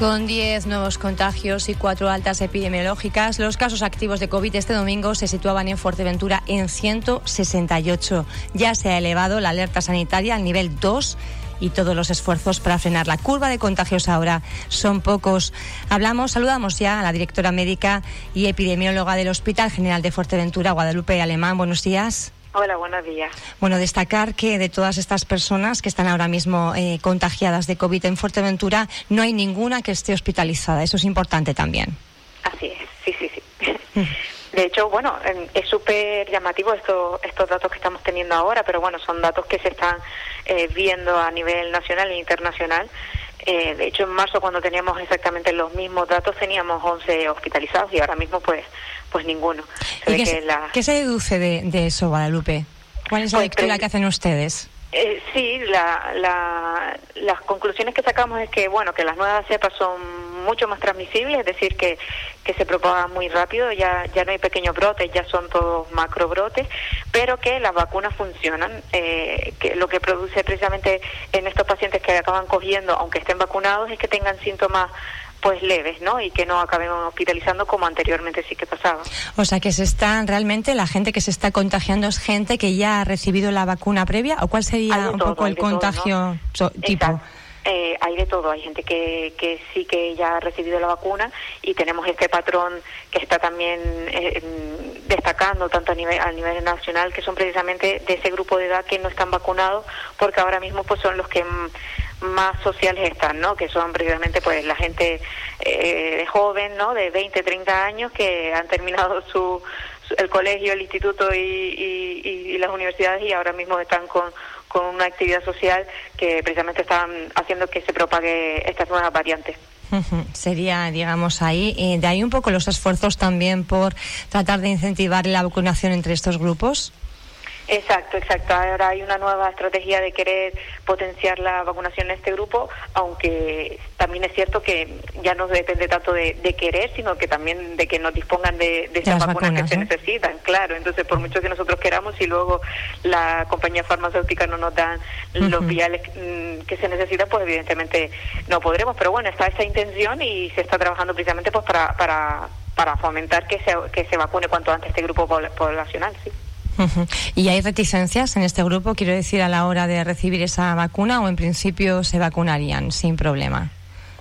Con 10 nuevos contagios y cuatro altas epidemiológicas, los casos activos de COVID este domingo se situaban en Fuerteventura en 168. Ya se ha elevado la alerta sanitaria al nivel 2 y todos los esfuerzos para frenar la curva de contagios ahora son pocos. Hablamos, saludamos ya a la directora médica y epidemióloga del Hospital General de Fuerteventura, Guadalupe Alemán. Buenos días. Hola, buenos días. Bueno, destacar que de todas estas personas que están ahora mismo eh, contagiadas de COVID en Fuerteventura, no hay ninguna que esté hospitalizada. Eso es importante también. Así es, sí, sí, sí. Mm. De hecho, bueno, es súper llamativo estos, estos datos que estamos teniendo ahora, pero bueno, son datos que se están eh, viendo a nivel nacional e internacional. Eh, de hecho, en marzo, cuando teníamos exactamente los mismos datos, teníamos 11 hospitalizados y ahora mismo, pues, pues ninguno. qué, se, deduce de, eso, Guadalupe? ¿Cuál es la pues, lectura que hacen ustedes? Eh, sí, la, las conclusiones que sacamos es que, bueno, que las nuevas cepas son mucho más transmisibles, es decir, que, que se propagan muy rápido, ya, ya no hay pequeños brotes, ya son todos macrobrotes, pero que las vacunas funcionan, eh, que lo que produce precisamente en estos pacientes que acaban cogiendo, aunque estén vacunados, es que tengan síntomas pues leves, ¿no? Y que no acaben hospitalizando como anteriormente sí que pasaba. O sea, que se están realmente la gente que se está contagiando es gente que ya ha recibido la vacuna previa o cuál sería un poco el contagio tipo. Eh, hay de todo, hay gente que, que sí que ya ha recibido la vacuna y tenemos este patrón que está también eh, destacando tanto a nivel, a nivel nacional que son precisamente de ese grupo de edad que no están vacunados porque ahora mismo pues son los que más sociales están, ¿no? Que son precisamente pues la gente eh, joven, ¿no? De 20, 30 años que han terminado su, el colegio, el instituto y, y, las universidades y ahora mismo están con, con una actividad social que precisamente están haciendo que se propague estas nuevas variantes. Sería, digamos, ahí. y de ahí un poco los esfuerzos también por tratar de incentivar la vacunación entre estos grupos. Exacto, exacto. Ahora hay una nueva estrategia de querer potenciar la vacunación en este grupo, aunque también es cierto que ya no depende tanto de, querer, sino que también de que nos dispongan de, de esas vacunas, que se necesitan, claro. Entonces, por mucho que nosotros queramos y luego la compañía farmacéutica no nos dan los viales mm, que se necesitan, pues evidentemente no podremos. Pero bueno, está esa intención y se está trabajando precisamente pues para, para, para fomentar que se, que se vacune cuanto antes este grupo poblacional, sí. ¿Y hay reticencias en este grupo, quiero decir, a la hora de recibir esa vacuna o en principio se vacunarían sin problema?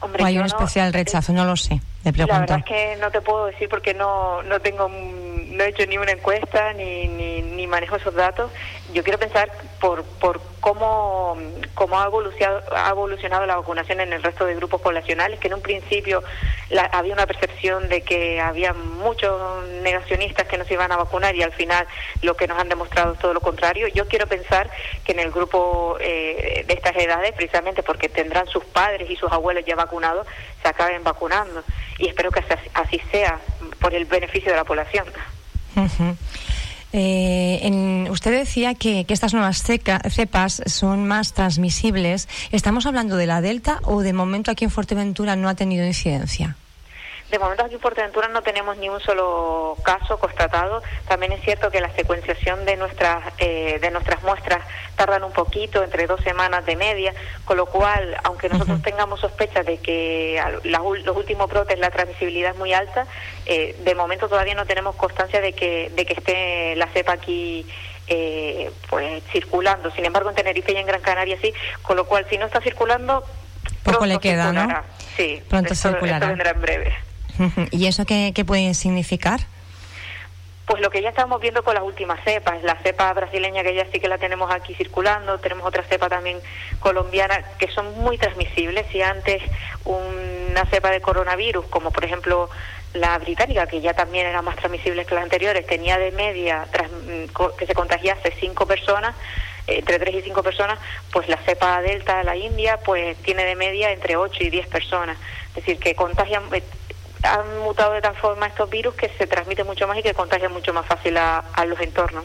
¿O hay un especial rechazo? No lo sé. La verdad es que no te puedo decir porque no, no tengo no he hecho ni una encuesta ni, ni, ni manejo esos datos. Yo quiero pensar por, por cómo, cómo ha, evolucionado, ha evolucionado la vacunación en el resto de grupos poblacionales, que en un principio había una percepción de que había muchos negacionistas que no se iban a vacunar y al final lo que nos han demostrado es todo lo contrario. Yo quiero pensar que en el grupo eh, de estas edades, precisamente porque tendrán sus padres y sus abuelos ya vacunados, se acaben vacunando. Y espero que así sea por el beneficio de la población. Eh, usted decía que, que estas nuevas cepas son más transmisibles. ¿Estamos hablando de la Delta o de momento aquí en Fuerteventura no ha tenido incidencia? De momento aquí en Fuerteventura no tenemos ni un solo caso constatado. También es cierto que la secuenciación de nuestras eh, de nuestras muestras tardan un poquito, entre dos semanas de media, con lo cual, aunque nosotros tengamos sospechas de que los últimos brotes la transmisibilidad es muy alta, eh, de momento todavía no tenemos constancia de que de que esté la cepa aquí eh, pues circulando. Sin embargo, en Tenerife y en Gran Canaria sí, con lo cual si no está circulando poco le queda, ¿no? Sí, pronto circulará. vendrá en breve. ¿Y eso qué, puede significar? Pues lo que ya estamos viendo con las últimas cepas, la cepa brasileña que ya sí que la tenemos aquí circulando, tenemos otra cepa también colombiana que son muy transmisibles. Si antes una cepa de coronavirus, como por ejemplo la británica, que ya también era más transmisible que las anteriores, tenía de media que se contagiase cinco personas, entre tres y cinco personas, pues la cepa delta de la India, pues tiene de media entre ocho y diez personas. Es decir, que contagian, han mutado de tal forma estos virus que se transmiten mucho más y que contagian mucho más fácil a, los entornos.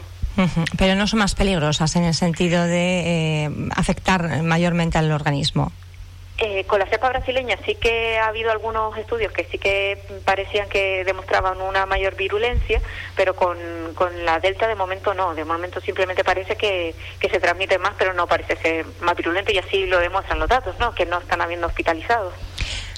Pero no son más peligrosas en el sentido de eh, afectar mayormente al organismo. Eh, con la cepa brasileña sí que ha habido algunos estudios que sí que parecían que demostraban una mayor virulencia, pero con, con la delta de momento no. De momento simplemente parece que, que se transmite más, pero no parece ser más virulento y así lo demuestran los datos, ¿no? Que no están habiendo hospitalizados.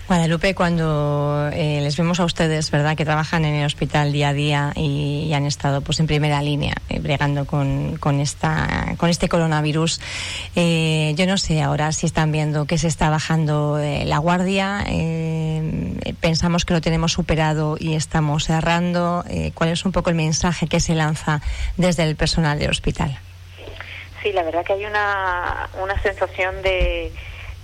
Guadalupe, cuando eh, les vemos a ustedes, ¿verdad?, que trabajan en el hospital día a día y, han estado pues en primera línea eh, bregando con, con, esta, con este coronavirus, eh, yo no sé ahora si están viendo que se está bajando la guardia, pensamos que lo tenemos superado y estamos cerrando. ¿Cuál es un poco el mensaje que se lanza desde el personal del hospital? Sí, la verdad que hay una, una sensación de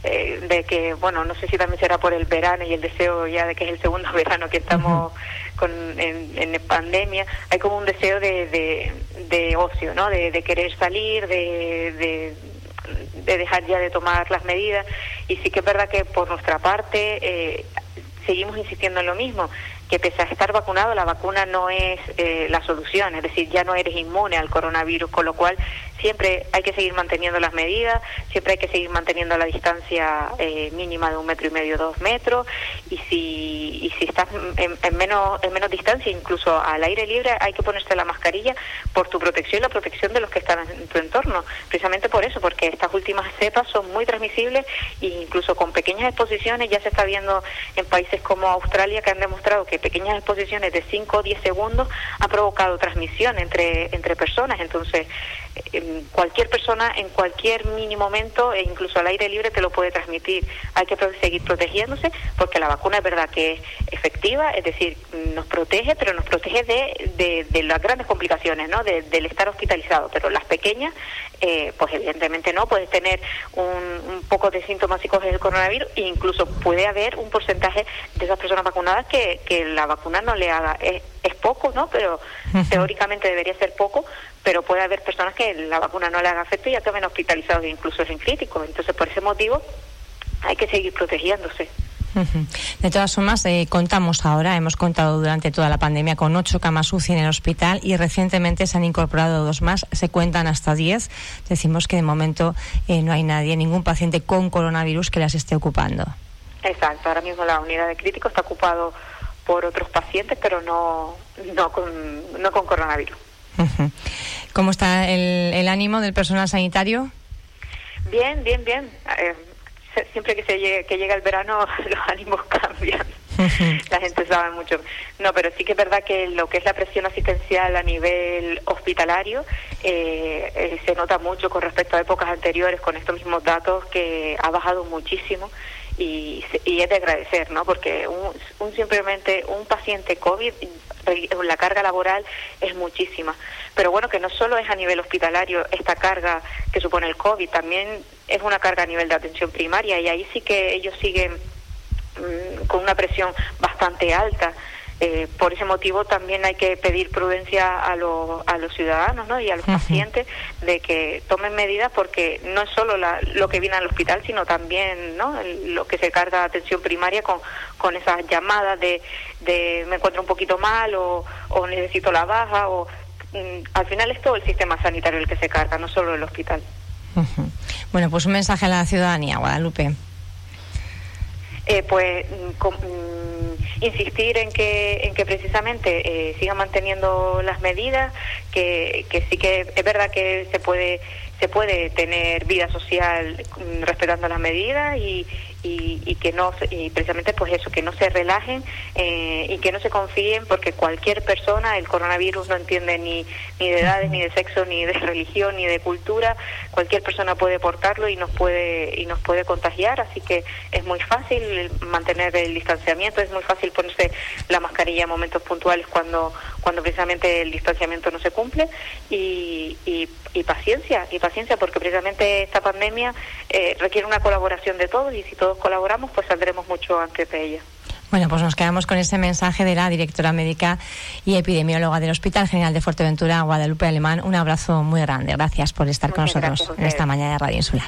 eh, de que, bueno, no sé si también será por el verano y el deseo ya de que es el segundo verano que estamos con, en, en, pandemia, hay como un deseo de, de, ocio, ¿no? De, querer salir, de, de, dejar ya de tomar las medidas. Y sí que es verdad que por nuestra parte eh, seguimos insistiendo en lo mismo que pese a estar vacunado, la vacuna no es eh, la solución, es decir, ya no eres inmune al coronavirus, con lo cual siempre hay que seguir manteniendo las medidas, siempre hay que seguir manteniendo la distancia eh, mínima de un metro y medio, dos metros, y si, y si estás en, menos, en menos distancia, incluso al aire libre, hay que ponerse la mascarilla por tu protección y la protección de los que están en tu entorno, precisamente por eso, porque estas últimas cepas son muy transmisibles e incluso con pequeñas exposiciones ya se está viendo en países como Australia que han demostrado que pequeñas exposiciones de 5 o 10 segundos ha provocado transmisión entre, entre personas. Entonces, cualquier persona en cualquier mínimo momento, e incluso al aire libre, te lo puede transmitir. Hay que seguir protegiéndose porque la vacuna es verdad que es efectiva, es decir, nos protege, pero nos protege de, de, las grandes complicaciones, ¿no? del estar hospitalizado. Pero las pequeñas, eh, pues evidentemente no. Puedes tener un, un poco de síntomas si coges el coronavirus e incluso puede haber un porcentaje de esas personas vacunadas que, que la vacuna no le haga, es, poco, ¿no? Pero teóricamente debería ser poco, pero puede haber personas que la vacuna no le haga efecto y acaben hospitalizados e incluso en críticos. Entonces, por ese motivo, hay que seguir protegiéndose. De todas formas, eh, contamos ahora, hemos contado durante toda la pandemia con ocho camas UCI en el hospital y recientemente se han incorporado dos más, se cuentan hasta diez. Decimos que de momento eh, no hay nadie, ningún paciente con coronavirus que las esté ocupando. Exacto, ahora mismo la unidad de críticos está ocupado por otros pacientes, pero no, no, con, no con coronavirus. ¿Cómo está el, el, ánimo del personal sanitario? Bien, bien, bien. Eh, siempre que, se que llega el verano los ánimos cambian. la gente sabe mucho. No, pero sí que es verdad que lo que es la presión asistencial a nivel hospitalario eh, eh, se nota mucho con respecto a épocas anteriores con estos mismos datos que ha bajado muchísimo y, y es de agradecer, ¿no? Porque un, simplemente un paciente COVID, la carga laboral es muchísima. Pero bueno, que no solo es a nivel hospitalario esta carga que supone el COVID, también es una carga a nivel de atención primaria y ahí sí que ellos siguen mm, con una presión bastante alta. Eh, por ese motivo también hay que pedir prudencia a, a los ciudadanos ¿no? y a los pacientes de que tomen medidas porque no es solo lo que viene al hospital, sino también ¿no? lo que se carga atención primaria con, con esas llamadas de, de me encuentro un poquito mal o, o necesito la baja. o mm, Al final es todo el sistema sanitario el que se carga, no solo el hospital. Bueno, pues un mensaje a la ciudadanía, Guadalupe. Eh, pues mm, insistir en que en que precisamente eh, sigan manteniendo las medidas que, que sí que es verdad que se puede se puede tener vida social mm, respetando las medidas y, y, que no y precisamente pues eso que no se relajen eh, y que no se confíen porque cualquier persona el coronavirus no entiende ni ni de edades ni de sexo ni de religión ni de cultura cualquier persona puede portarlo y nos puede y nos puede contagiar así que es muy fácil mantener el distanciamiento es muy fácil ponerse la mascarilla en momentos puntuales cuando cuando precisamente el distanciamiento no se cumple y, y, y paciencia y paciencia porque precisamente esta pandemia eh, requiere una colaboración de todos y si todos colaboramos, pues saldremos mucho antes de ella. Bueno, pues nos quedamos con ese mensaje de la directora médica y epidemióloga del Hospital General de Fuerteventura, Guadalupe Alemán. Un abrazo muy grande. Gracias por estar con nosotros en esta mañana de Radio Insular.